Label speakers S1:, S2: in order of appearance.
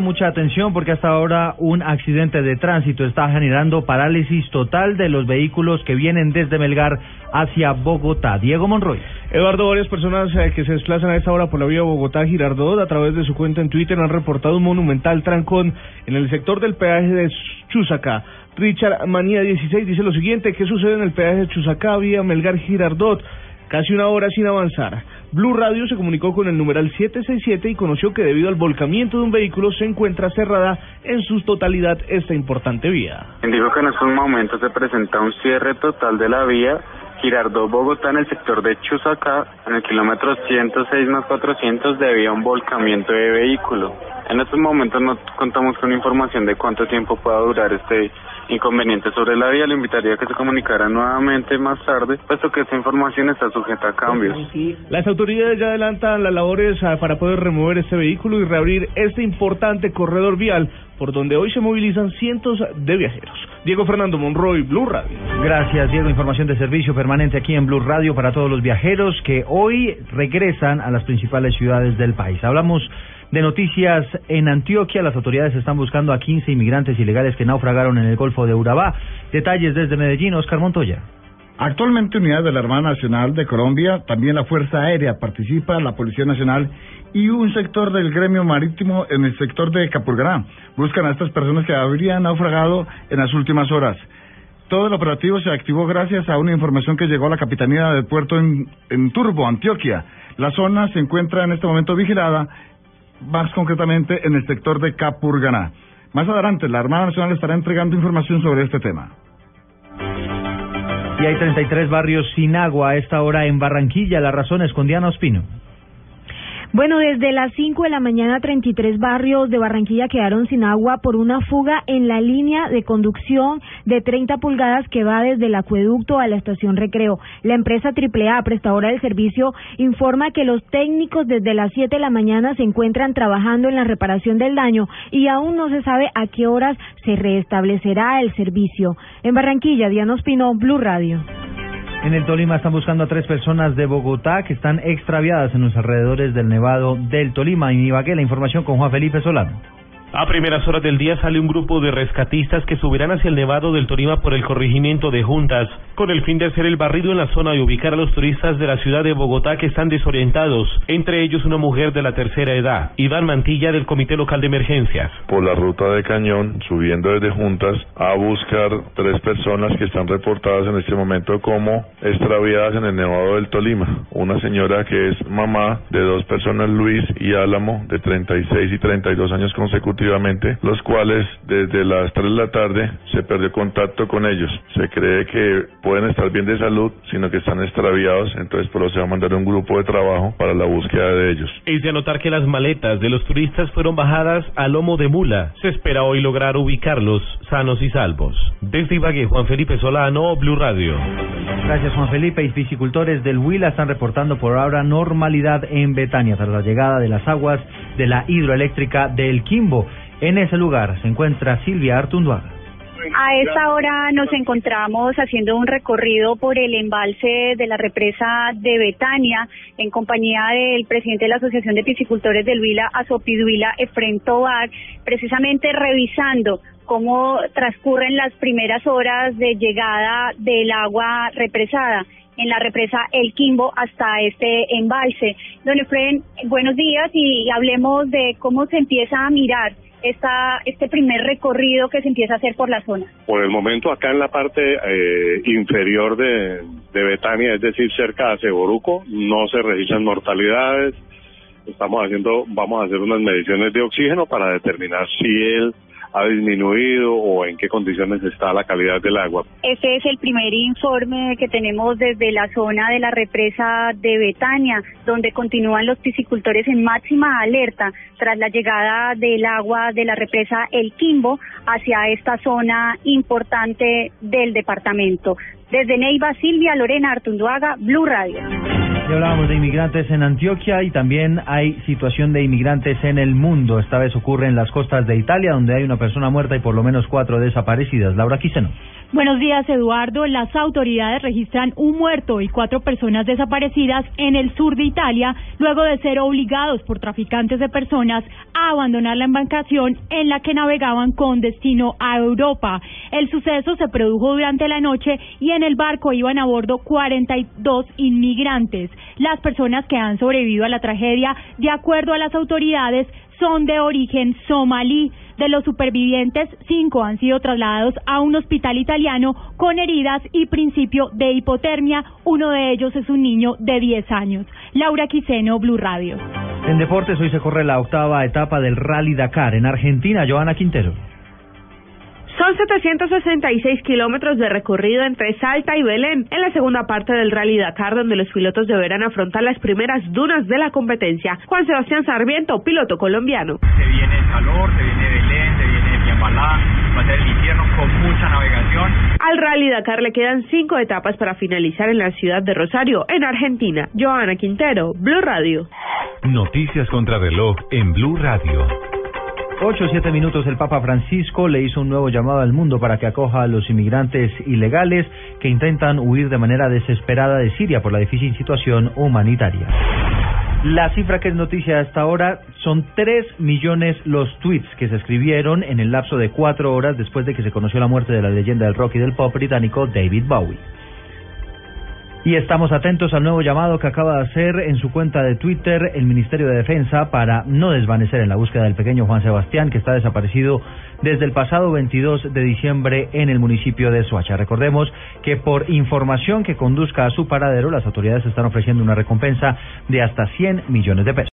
S1: Mucha atención porque hasta ahora un accidente de tránsito está generando parálisis total de los vehículos que vienen desde Melgar hacia Bogotá. Diego Monroy.
S2: Eduardo, varias personas eh, que se desplazan a esta hora por la vía Bogotá-Girardot a través de su cuenta en Twitter han reportado un monumental trancón en el sector del peaje de Chusacá. Richard Manía 16 dice lo siguiente, ¿qué sucede en el peaje de Chusacá vía Melgar-Girardot? Casi una hora sin avanzar. Blue Radio se comunicó con el numeral 767 y conoció que debido al volcamiento de un vehículo se encuentra cerrada en su totalidad esta importante vía.
S3: Dijo que en estos momentos se presenta un cierre total de la vía Girardot Bogotá en el sector de Chusacá, en el kilómetro 106 más 400 debido a un volcamiento de vehículo. En estos momentos no contamos con información de cuánto tiempo pueda durar este inconveniente sobre la vía. Le invitaría a que se comunicara nuevamente más tarde, puesto que esta información está sujeta a cambios.
S2: Las autoridades ya adelantan las labores ah, para poder remover este vehículo y reabrir este importante corredor vial por donde hoy se movilizan cientos de viajeros. Diego Fernando Monroy, Blue Radio.
S1: Gracias, Diego. Información de servicio permanente aquí en Blue Radio para todos los viajeros que hoy regresan a las principales ciudades del país. Hablamos de noticias en Antioquia. Las autoridades están buscando a 15 inmigrantes ilegales que naufragaron en el Golfo de Urabá. Detalles desde Medellín, Oscar Montoya.
S4: Actualmente unidades de la Armada Nacional de Colombia, también la Fuerza Aérea participa, la Policía Nacional y un sector del gremio marítimo en el sector de Capurganá. Buscan a estas personas que habrían naufragado en las últimas horas. Todo el operativo se activó gracias a una información que llegó a la Capitanía del Puerto en, en Turbo, Antioquia. La zona se encuentra en este momento vigilada, más concretamente en el sector de Capurganá. Más adelante, la Armada Nacional estará entregando información sobre este tema.
S1: Y hay 33 barrios sin agua a esta hora en Barranquilla. La razón es con Diana Ospino.
S5: Bueno, desde las 5 de la mañana 33 barrios de Barranquilla quedaron sin agua por una fuga en la línea de conducción de 30 pulgadas que va desde el acueducto a la estación Recreo. La empresa AAA, prestadora del servicio, informa que los técnicos desde las 7 de la mañana se encuentran trabajando en la reparación del daño y aún no se sabe a qué horas se restablecerá el servicio. En Barranquilla, Diana Ospino, Blue Radio.
S1: En el Tolima están buscando a tres personas de Bogotá que están extraviadas en los alrededores del Nevado del Tolima. Y Ibagué, la información con Juan Felipe Solano.
S6: A primeras horas del día sale un grupo de rescatistas que subirán hacia el Nevado del Tolima por el corregimiento de Juntas, con el fin de hacer el barrido en la zona y ubicar a los turistas de la ciudad de Bogotá que están desorientados, entre ellos una mujer de la tercera edad, Iván Mantilla del Comité Local de Emergencias.
S7: Por la ruta de Cañón, subiendo desde Juntas a buscar tres personas que están reportadas en este momento como extraviadas en el Nevado del Tolima. Una señora que es mamá de dos personas, Luis y Álamo, de 36 y 32 años consecutivos los cuales desde las 3 de la tarde se perdió contacto con ellos. Se cree que pueden estar bien de salud, sino que están extraviados, entonces por eso se va a mandar un grupo de trabajo para la búsqueda de ellos.
S6: Es de anotar que las maletas de los turistas fueron bajadas a lomo de mula. Se espera hoy lograr ubicarlos sanos y salvos. Desde Ibagué, Juan Felipe Solano, Blue Radio.
S1: Gracias, Juan Felipe. Y piscicultores del Huila están reportando por ahora normalidad en Betania tras la llegada de las aguas de la hidroeléctrica del Quimbo. En ese lugar se encuentra Silvia Artunduaga.
S8: A esta hora nos encontramos haciendo un recorrido por el embalse de la represa de Betania en compañía del presidente de la Asociación de Piscicultores del Huila, Azopiduila, Efren Tobar, precisamente revisando cómo transcurren las primeras horas de llegada del agua represada en la represa El Quimbo hasta este embalse. Don Efren, buenos días y hablemos de cómo se empieza a mirar esta, este primer recorrido que se empieza a hacer por la zona?
S9: Por el momento acá en la parte eh, inferior de, Betania, es decir, cerca de Ceboruco, no se registran mortalidades. Estamos haciendo, vamos a hacer unas mediciones de oxígeno para determinar si el ha disminuido o en qué condiciones está la calidad del agua.
S8: Este es el primer informe que tenemos desde la zona de la represa de Betania, donde continúan los piscicultores en máxima alerta tras la llegada del agua de la represa El Quimbo hacia esta zona importante del departamento. Desde Neiva, Silvia Lorena Artunduaga, Blue Radio.
S1: Hablábamos de inmigrantes en Antioquia y también hay situación de inmigrantes en el mundo. Esta vez ocurre en las costas de Italia, donde hay una persona muerta y por lo menos cuatro desaparecidas. Laura Quiseno.
S10: Buenos días, Eduardo. Las autoridades registran un muerto y cuatro personas desaparecidas en el sur de Italia, luego de ser obligados por traficantes de personas a abandonar la embarcación en la que navegaban con destino a Europa. El suceso se produjo durante la noche y en el barco iban a bordo 42 inmigrantes. Las personas que han sobrevivido a la tragedia, de acuerdo a las autoridades, son de origen somalí. De los supervivientes, cinco han sido trasladados a un hospital italiano con heridas y principio de hipotermia. Uno de ellos es un niño de 10 años. Laura Quiseno, Blue Radio.
S1: En deportes hoy se corre la octava etapa del Rally Dakar en Argentina. Joana Quintero.
S11: Son 766 kilómetros de recorrido entre Salta y Belén en la segunda parte del Rally Dakar, donde los pilotos deberán afrontar las primeras dunas de la competencia. Juan Sebastián Sarmiento, piloto colombiano.
S12: Se viene el calor, se viene Belén, se viene Piambalá, va a ser el invierno con mucha navegación.
S11: Al Rally Dakar le quedan cinco etapas para finalizar en la ciudad de Rosario, en Argentina. Joana Quintero, Blue Radio.
S13: Noticias contra reloj en Blue Radio.
S1: Ocho siete minutos el Papa Francisco le hizo un nuevo llamado al mundo para que acoja a los inmigrantes ilegales que intentan huir de manera desesperada de Siria por la difícil situación humanitaria. La cifra que es noticia hasta ahora son tres millones los tweets que se escribieron en el lapso de cuatro horas después de que se conoció la muerte de la leyenda del rock y del pop británico David Bowie. Y estamos atentos al nuevo llamado que acaba de hacer en su cuenta de Twitter el Ministerio de Defensa para no desvanecer en la búsqueda del pequeño Juan Sebastián que está desaparecido desde el pasado 22 de diciembre en el municipio de Soacha. Recordemos que por información que conduzca a su paradero las autoridades están ofreciendo una recompensa de hasta 100 millones de pesos.